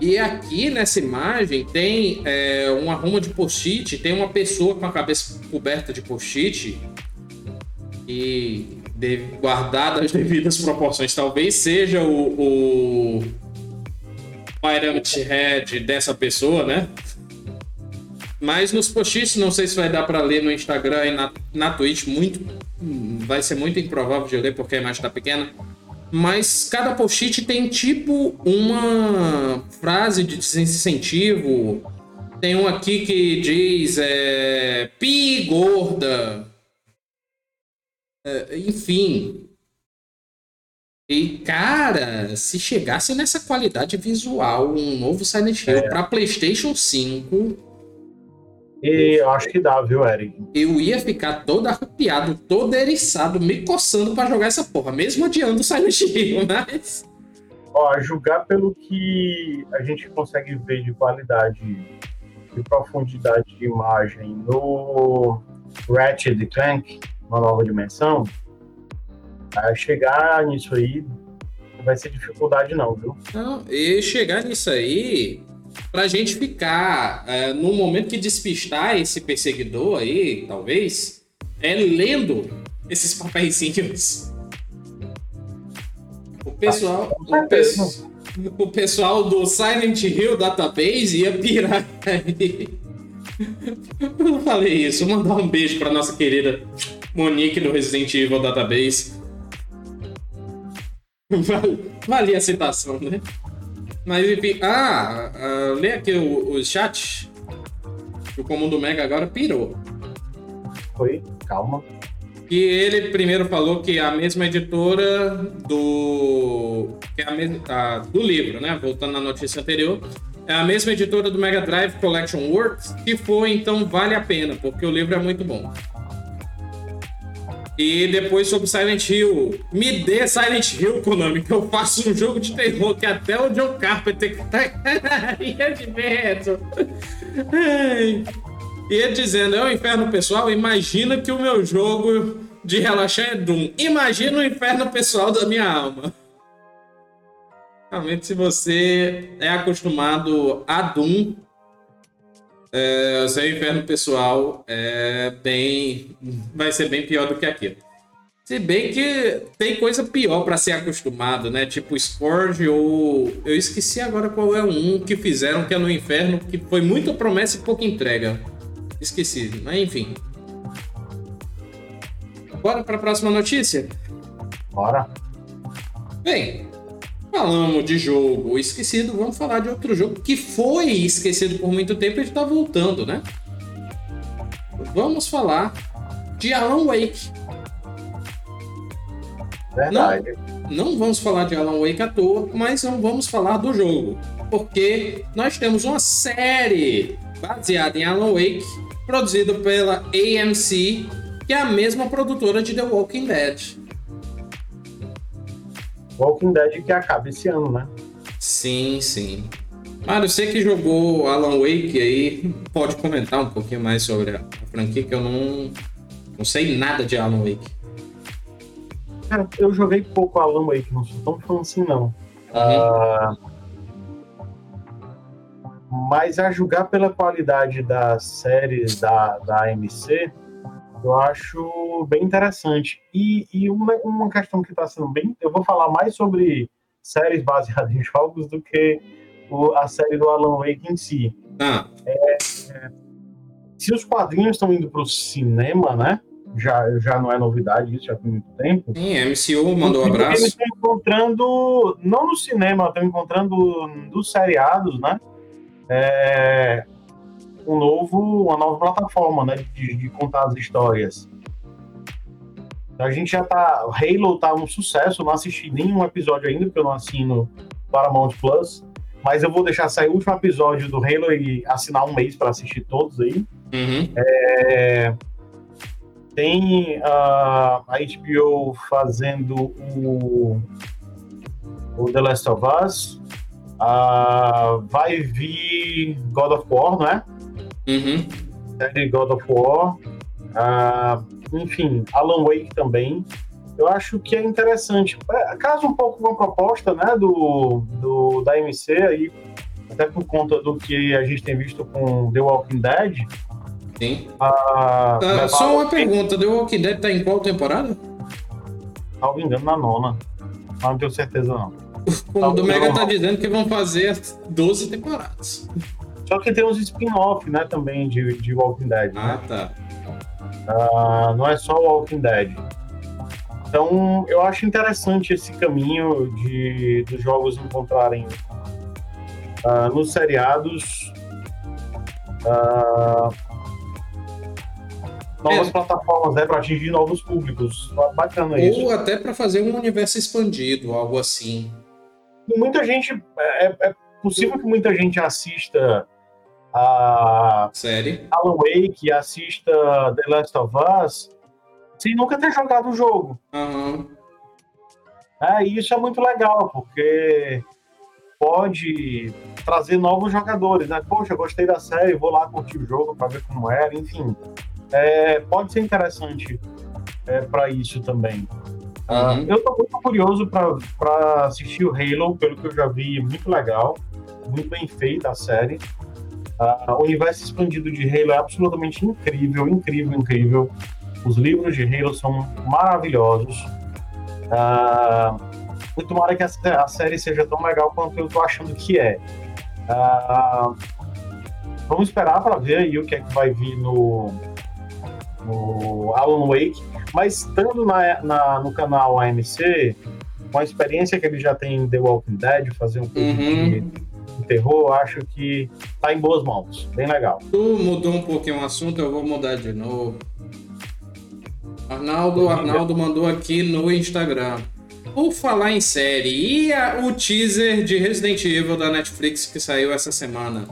E aqui nessa imagem tem é, uma ruma de post-it, tem uma pessoa com a cabeça coberta de post-it e guardada as devidas proporções, talvez seja o, o Pyramid Head dessa pessoa, né? Mas nos post-its, não sei se vai dar para ler no Instagram e na, na Twitch, muito, vai ser muito improvável de ler porque a imagem está pequena mas cada post-it tem tipo uma frase de desincentivo. Tem um aqui que diz é, pi gorda. É, enfim. E cara, se chegasse nessa qualidade visual um novo Silent Hill é. para PlayStation 5, e eu acho que dá, viu, Eric? Eu ia ficar todo arrepiado, todo eriçado, me coçando para jogar essa porra, mesmo adiando o Silent Hill, <laughs> mas. Ó, julgar pelo que a gente consegue ver de qualidade e profundidade de imagem no Ratchet Clank, uma nova dimensão, a chegar nisso aí vai ser dificuldade não, viu? Não, e chegar nisso aí, pra gente ficar é, no momento que despistar esse perseguidor aí, talvez, é lendo esses papeizinhos. O pessoal, o, pe o pessoal do Silent Hill Database ia pirar aí. <laughs> Eu não falei isso. Vou mandar um beijo pra nossa querida Monique do Resident Evil Database. <laughs> Valia a citação, né? Mas enfim, ah, uh, lê aqui o, o chat. O Comando Mega agora pirou. Foi, calma. E ele primeiro falou que é a mesma editora do. Que é a mesma, ah, do livro, né? Voltando na notícia anterior. É a mesma editora do Mega Drive Collection Works, que foi, então vale a pena, porque o livro é muito bom. E depois sobre Silent Hill. Me dê Silent Hill, Konami, que eu faço um jogo de terror que até o John Carpenter <laughs> ia de medo. E ele dizendo, é o um inferno pessoal, imagina que o meu jogo de relaxar é Doom. Imagina o inferno pessoal da minha alma. Realmente, se você é acostumado a Doom, é, o seu inferno pessoal é bem. vai ser bem pior do que aquilo. Se bem que tem coisa pior para ser acostumado, né? Tipo Scourge ou. Eu esqueci agora qual é um que fizeram que é no inferno, que foi muita promessa e pouca entrega. Esqueci, mas enfim. Bora para a próxima notícia? Bora. Bem, Falamos de jogo esquecido, vamos falar de outro jogo que foi esquecido por muito tempo e está voltando, né? Vamos falar de Alan Wake. Verdade. Não, não vamos falar de Alan Wake à toa, mas não vamos falar do jogo. Porque nós temos uma série baseada em Alan Wake, produzida pela AMC, que é a mesma produtora de The Walking Dead. Walking Dead que acaba esse ano, né? Sim, sim. Mário, você que jogou Alan Wake aí, pode comentar um pouquinho mais sobre a franquia, que eu não, não sei nada de Alan Wake. Cara, eu joguei pouco Alan Wake, não sou tão fã assim, não. Uhum. Uh, mas a julgar pela qualidade das séries da, da AMC, eu acho bem interessante. E, e uma, uma questão que está sendo bem. Eu vou falar mais sobre séries baseadas <laughs> em jogos do que o, a série do Alan Wake em si. Ah. É, é, se os quadrinhos estão indo para o cinema, né? Já, já não é novidade isso, já tem muito tempo. Sim, a MCU mandou um abraço. Eles estão encontrando, não no cinema, estão encontrando nos seriados, né? É, um novo, uma nova plataforma, né, de, de contar as histórias. A gente já tá. Halo tá um sucesso, não assisti nenhum episódio ainda, porque eu não assino Paramount Plus. Mas eu vou deixar sair o último episódio do Halo e assinar um mês para assistir todos aí. Uhum. É, tem uh, a HBO fazendo o, o The Last of Us. Uh, vai vir God of War, né? Uhum. Série God of War. Uh, enfim, Alan Wake também. Eu acho que é interessante. É, casa um pouco com a proposta né, do, do, da MC aí, até por conta do que a gente tem visto com The Walking Dead. Sim. Ah, uh, só uma pergunta: The Walking Dead tá em qual temporada? Salvo engano, na nona. Mas não tenho certeza, não. O do Mega tá dizendo que vão fazer 12 temporadas. Só que tem uns spin-off, né, também de, de Walking Dead. Ah, né? tá. Uh, não é só Walking Dead. Então, eu acho interessante esse caminho de dos jogos encontrarem uh, nos seriados uh, novas é. plataformas né, para atingir novos públicos. Bacana Ou isso. Ou até para fazer um universo expandido, algo assim. Muita gente. É, é possível que muita gente assista a série Alan Wake, assista The Last of Us, sem nunca ter jogado o jogo. Uhum. É, e isso é muito legal, porque pode trazer novos jogadores, né? Poxa, gostei da série, vou lá curtir o jogo para ver como era, enfim. É, pode ser interessante é, para isso também. Ah, uhum. Uh, eu estou muito curioso para assistir o Halo, pelo que eu já vi, muito legal, muito bem feita a série. Uh, o universo expandido de Halo é absolutamente incrível, incrível, incrível. Os livros de Halo são maravilhosos. Uh, e tomara que a, a, série seja tão legal quanto eu estou achando que é. Uh, vamos esperar para ver aí o que é que vai vir no, no Alan Wake. Mas estando na, na, no canal AMC, com a experiência que ele já tem em The Walking Dead, fazer um pouco uhum. de terror, acho que tá em boas mãos. Bem legal. Tu mudou um pouquinho o assunto, eu vou mudar de novo. Arnaldo, Arnaldo mandou aqui no Instagram. Por falar em série, e a, o teaser de Resident Evil da Netflix que saiu essa semana?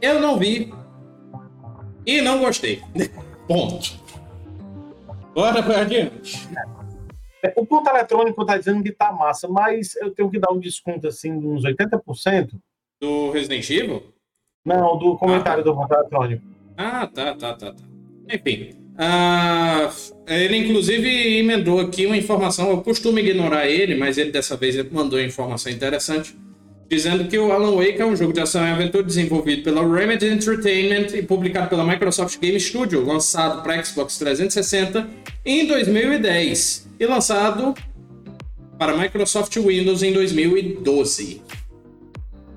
Eu não vi. E não gostei. <laughs> Ponto. Bora pra adiante. É, o ponto eletrônico tá dizendo que tá massa, mas eu tenho que dar um desconto assim de uns 80%. Do Resident Evil? Não, do comentário ah, tá. do ponto eletrônico. Ah, tá, tá, tá, tá. Enfim. Ah, ele inclusive emendou aqui uma informação. Eu costumo ignorar ele, mas ele dessa vez mandou uma informação interessante. Dizendo que o Alan Wake é um jogo de ação e aventura desenvolvido pela Remedy Entertainment e publicado pela Microsoft Game Studio, lançado para Xbox 360 em 2010 e lançado para Microsoft Windows em 2012.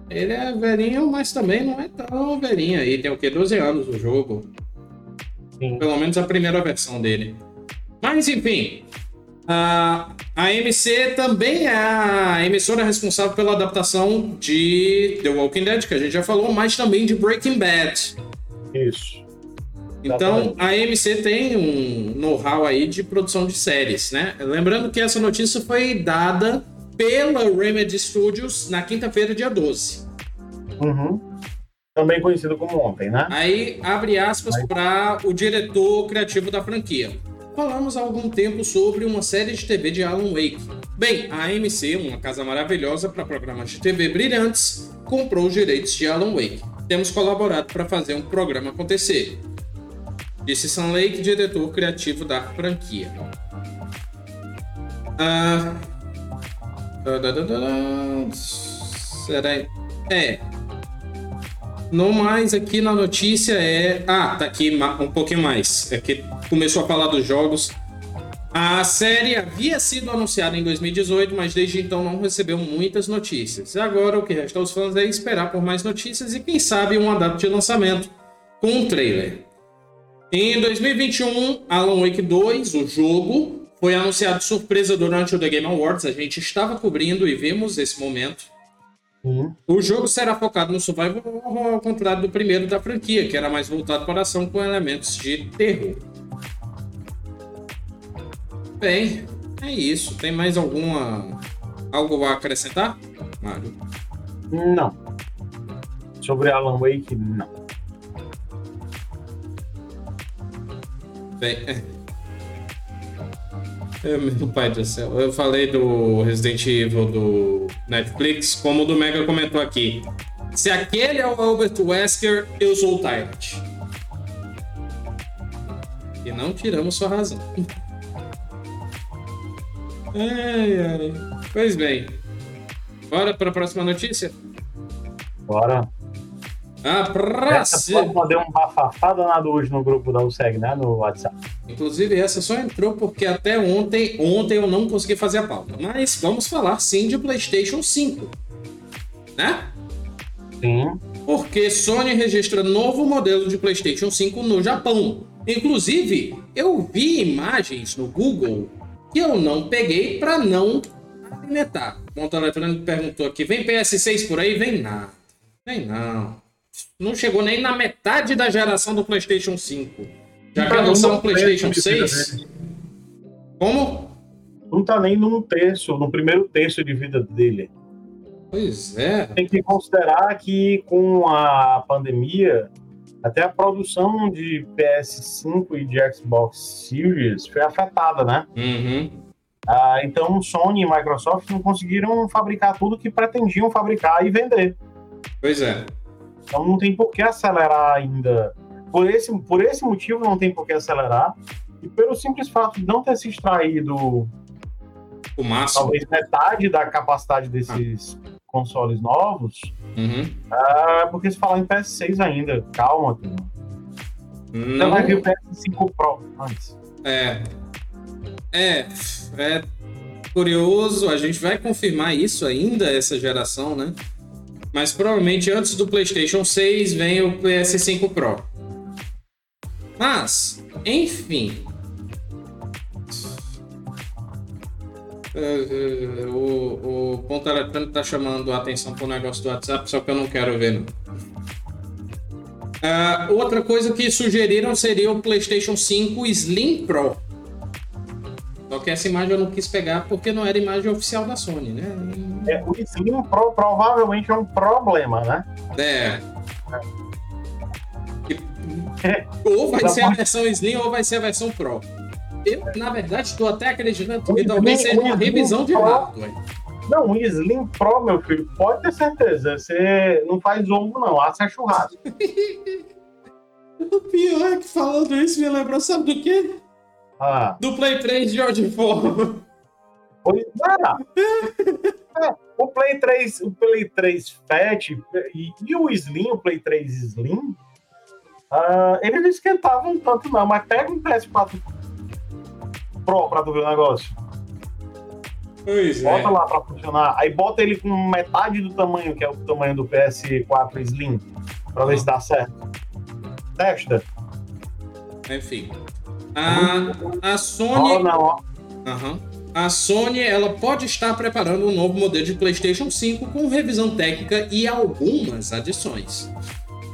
Ele é velhinho, mas também não é tão velhinho aí. Tem o que? 12 anos o jogo. Sim. Pelo menos a primeira versão dele. Mas enfim. A, a MC também é a emissora responsável pela adaptação de The Walking Dead, que a gente já falou, mas também de Breaking Bad. Isso. Então, a MC tem um know-how aí de produção de séries, né? Lembrando que essa notícia foi dada pela Remedy Studios na quinta-feira, dia 12. Uhum. Também conhecido como ontem, né? Aí, abre aspas para o diretor criativo da franquia. Falamos há algum tempo sobre uma série de TV de Alan Wake. Bem, a AMC, uma casa maravilhosa para programas de TV brilhantes, comprou os direitos de Alan Wake. Temos colaborado para fazer um programa acontecer disse Sam Lake, diretor criativo da franquia. Ah, será? É. No mais, aqui na notícia é. Ah, tá aqui um pouquinho mais. Que começou a falar dos jogos. A série havia sido anunciada em 2018, mas desde então não recebeu muitas notícias. Agora o que resta aos fãs é esperar por mais notícias e quem sabe uma data de lançamento com um trailer. Em 2021, Alan Wake 2, o jogo, foi anunciado surpresa durante o The Game Awards. A gente estava cobrindo e vimos esse momento. Uhum. O jogo será focado no survival ao contrário do primeiro da franquia, que era mais voltado para ação com elementos de terror. Bem, é isso. Tem mais alguma. algo a acrescentar, Mário? Não. Sobre Alan Wake, não. Bem. É. É, meu pai do céu. Eu falei do Resident Evil do Netflix, como o do Mega comentou aqui. Se aquele é o Albert Wesker, eu sou o Tyrant. E não tiramos sua razão. Ai, ai. Pois bem. Bora para a próxima notícia? Bora. A próxima. deu um bafafá danado hoje no grupo da USEG, né? No WhatsApp. Inclusive, essa só entrou porque até ontem, ontem eu não consegui fazer a pauta. Mas vamos falar sim de PlayStation 5. Né? Sim. Porque Sony registra novo modelo de PlayStation 5 no Japão. Inclusive, eu vi imagens no Google que eu não peguei para não alimentar. O Ponto Eletrônico perguntou aqui: vem PS6 por aí? Vem nada. Vem não. Não chegou nem na metade da geração do PlayStation 5. Já quer lançar um PlayStation 6? Como? Não tá nem num terço, no primeiro terço de vida dele. Pois é. Tem que considerar que com a pandemia, até a produção de PS5 e de Xbox Series foi afetada, né? Uhum. Ah, então Sony e Microsoft não conseguiram fabricar tudo que pretendiam fabricar e vender. Pois é. Então não tem por que acelerar ainda. Por esse, por esse motivo não tem por que acelerar. E pelo simples fato de não ter se extraído O máximo. talvez metade da capacidade desses consoles novos, Uhum. ah, porque se falar em PS6 ainda, calma, turma. Não- vai vir o PS5 Pro antes. É. É. É curioso, a gente vai confirmar isso ainda, essa geração, né? Mas provavelmente antes do PlayStation 6 vem o PS5 Pro. Mas, enfim. É, é, o, o ponto eletrônico tá chamando a atenção pro negócio do WhatsApp, só que eu não quero ver, não. Ah, outra coisa que sugeriram seria o PlayStation 5 Slim Pro. Só que essa imagem eu não quis pegar porque não era imagem oficial da Sony, né? É, o Slim Pro provavelmente é um problema, né? É. E- Ou vai ser a versão Slim ou vai ser a versão Pro. Eu, na verdade, estou até acreditando que talvez seja uma revisão de hardware. Não, o Slim Pro, meu filho, pode ter certeza. Você não faz ovo, não. Assa é churrasco. <laughs> O pior é que falando isso me lembrou, sabe do quê? Ah, Do Play 3 de George Ford. pois é. <laughs> É, o Play 3, o Play 3 Fat e, e o Slim, o Play 3 Slim, ah, eles não esquentavam tanto, não. Mas pega um PS4 Pro pra tu ver o negócio. Pois é. Bota lá pra funcionar. Aí bota ele com metade do tamanho, que é o tamanho do PS4 Slim, pra ver se dá certo. Testa. Enfim. A, a Sony. não, ó. Aham. A Sony ela pode estar preparando um novo modelo de PlayStation 5 com revisão técnica e algumas adições.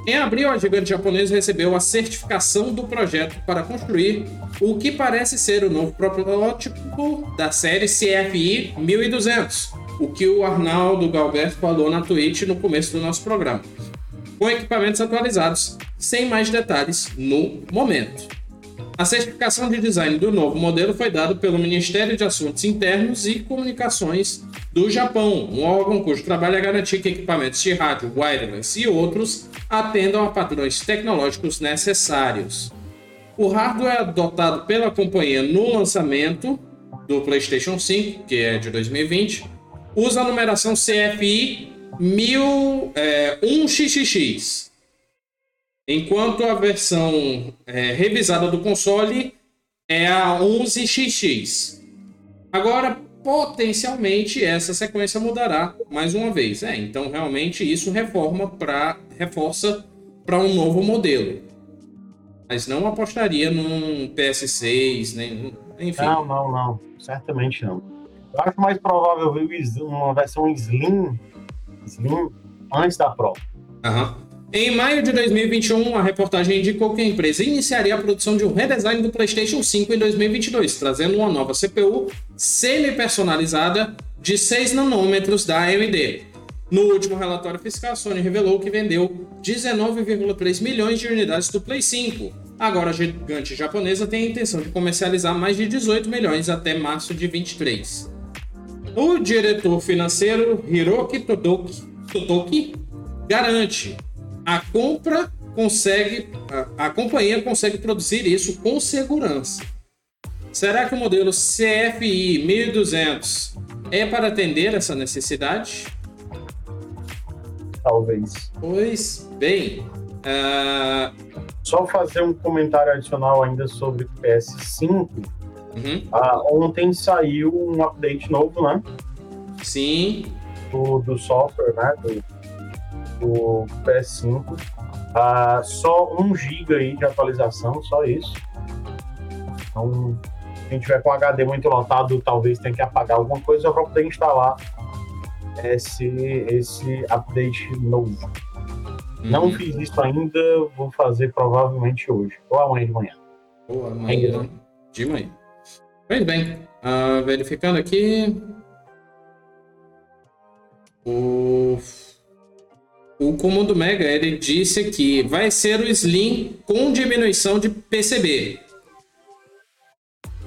Em abril, a gigante japonesa recebeu a certificação do projeto para construir o que parece ser o novo protótipo da série CFI 1200, o que o Arnaldo Galberto falou na Twitch no começo do nosso programa, com equipamentos atualizados, sem mais detalhes no momento. A certificação de design do novo modelo foi dada pelo Ministério de Assuntos Internos e Comunicações do Japão, um órgão cujo trabalho é garantir que equipamentos de rádio, wireless e outros atendam a padrões tecnológicos necessários. O hardware adotado pela companhia no lançamento do PlayStation 5, que é de 2020, usa a numeração CFI 1000, é, 1XXX, enquanto a versão é, revisada do console é a 11XX. Agora, potencialmente, essa sequência mudará mais uma vez. É, então, realmente, isso reforma pra, reforça para um novo modelo. Mas não apostaria num PS6, nem, enfim. Não, não, não. Certamente não. Eu acho mais provável ver uma versão Slim, Slim antes da Pro. Aham. Em maio de 2021, a reportagem indicou que a empresa iniciaria a produção de um redesign do PlayStation 5 em 2022, trazendo uma nova CPU semi-personalizada de 6 nanômetros da AMD. No último relatório fiscal, a Sony revelou que vendeu 19,3 milhões de unidades do Play 5. Agora, a gigante japonesa tem a intenção de comercializar mais de 18 milhões até março de 23. O diretor financeiro Hiroki Todoki, garante a compra consegue a, a companhia consegue produzir isso com segurança. Será que o modelo CFI 1200 é para atender essa necessidade? Talvez. Pois bem. Uh... Só fazer um comentário adicional ainda sobre PS5. Uhum. Uh, ontem saiu um update novo, né? Sim. Do, do software, né? Do, do PS5. Uh, só 1 GB aí de atualização, só isso. Então, quem tiver com o HD muito lotado, talvez tenha que apagar alguma coisa para poder instalar esse, esse update novo. Uhum. Não fiz isso ainda, vou fazer provavelmente hoje, ou amanhã de manhã. Ou amanhã de manhã. Muito bem. Uh, verificando aqui. O o Comando Mega ele disse que vai ser o Slim com diminuição de PCB.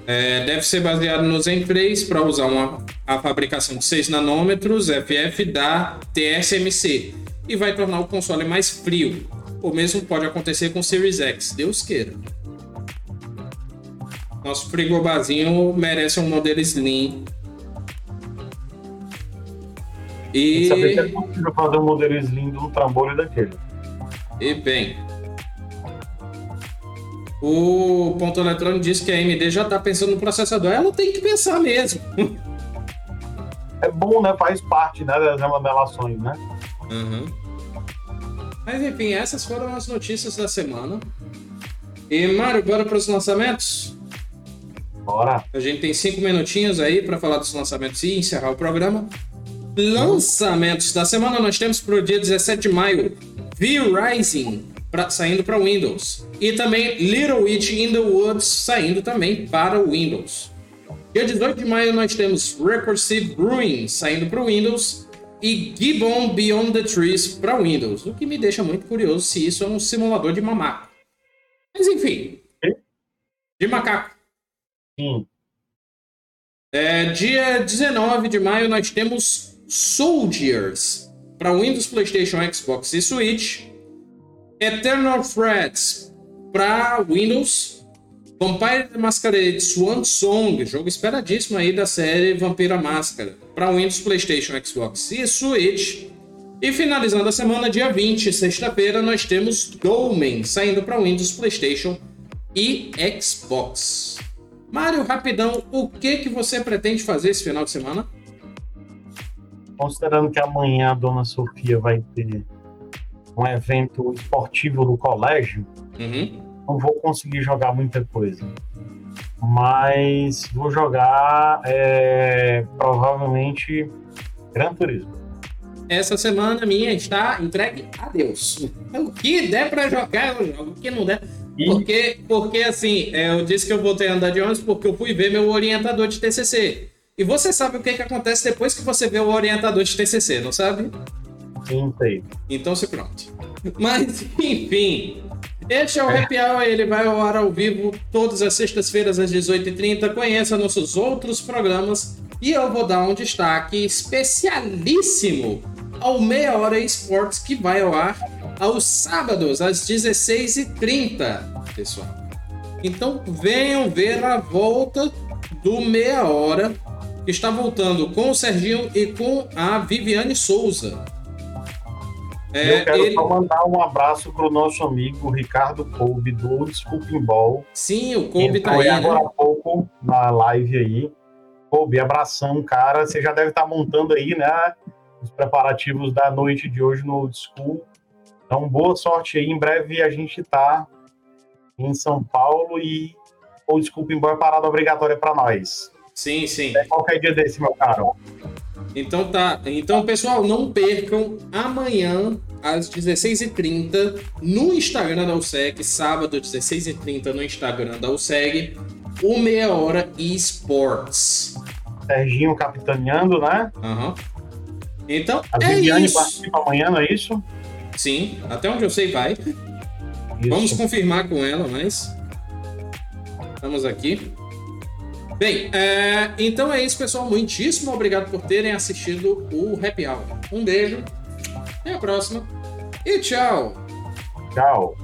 É, deve ser baseado no Zen 3 para usar uma, a fabricação de 6 nanômetros FF da TSMC e vai tornar o console mais frio. O mesmo pode acontecer com o Series X, Deus queira. Nosso frigobarzinho merece um modelo Slim e... Saber se é possível fazer um modelo Slim de um trambolho daquele. E bem, o ponto eletrônico disse que a AMD já está pensando no processador. Ela tem que pensar mesmo. É bom, né? Faz parte né, das remodelações, né? Uhum. Mas enfim, essas foram as notícias da semana. E Mário, bora para os lançamentos? Bora. A gente tem cinco minutinhos aí para falar dos lançamentos e encerrar o programa. Lançamentos da semana nós temos para o dia 17 de maio, V-Rising pra, saindo para Windows e também Little Witch in the Woods saindo também para o Windows. Dia 18 de maio nós temos Recursive Brewing saindo para o Windows e Gibbon Beyond the Trees para Windows, o que me deixa muito curioso se isso é um simulador de mamaco. Mas enfim, de macaco. Sim. É, dia 19 de maio nós temos Soldiers para Windows, PlayStation, Xbox e Switch, Eternal Threats para Windows, Vampire the Masquerade Swan Song, jogo esperadíssimo aí da série Vampira Máscara, para Windows, PlayStation, Xbox e Switch. E finalizando a semana, dia 20, sexta-feira, nós temos Dolmen saindo para Windows, PlayStation e Xbox. Mário, rapidão, o que que você pretende fazer esse final de semana? Considerando que amanhã a dona Sofia vai ter um evento esportivo no colégio, uhum. não vou conseguir jogar muita coisa. Mas vou jogar é, provavelmente Gran Turismo. Essa semana minha está entregue a Deus. O que der para jogar, eu jogo. O que não der. E... Porque, porque assim, é, eu disse que eu voltei a andar de ônibus porque eu fui ver meu orientador de TCC. E você sabe o que, que acontece depois que você vê o orientador de TCC, não sabe? Sim, sei. Então se pronto. Mas, enfim. Este é o Happy Hour, ele vai ao ar ao vivo todas as sextas-feiras às 18h30. Conheça nossos outros programas e eu vou dar um destaque especialíssimo ao Meia Hora Esportes, que vai ao ar aos sábados às 16h30, pessoal. Então venham ver a volta do Meia Hora que está voltando com o Serginho e com a Viviane Souza. É, eu quero ele... só mandar um abraço para o nosso amigo Ricardo Kobe do Old Scooping Ball. Sim, o Kobe tá aí. agora né? há pouco na live aí. Kobe, abração, cara. Você já deve estar tá montando aí, né? Os preparativos da noite de hoje no Old School. Então, boa sorte aí. Em breve a gente está em São Paulo e Old Scooping Ball é parada obrigatória para nós. Sim, sim. É qualquer dia desse, meu caro. Então tá. Então, pessoal, não percam amanhã às 16h30 no Instagram da USEG, sábado 16h30 no Instagram da USEG, o Meia Hora Esports. Serginho capitaneando, né? Aham. Então, A é Viviane isso. participa amanhã, não é isso? Sim, até onde eu sei vai. Isso. Vamos confirmar com ela, mas. Estamos aqui. Bem, é, então é isso, pessoal. Muitíssimo obrigado por terem assistido o Happy Hour. Um beijo, até a próxima e tchau! Tchau.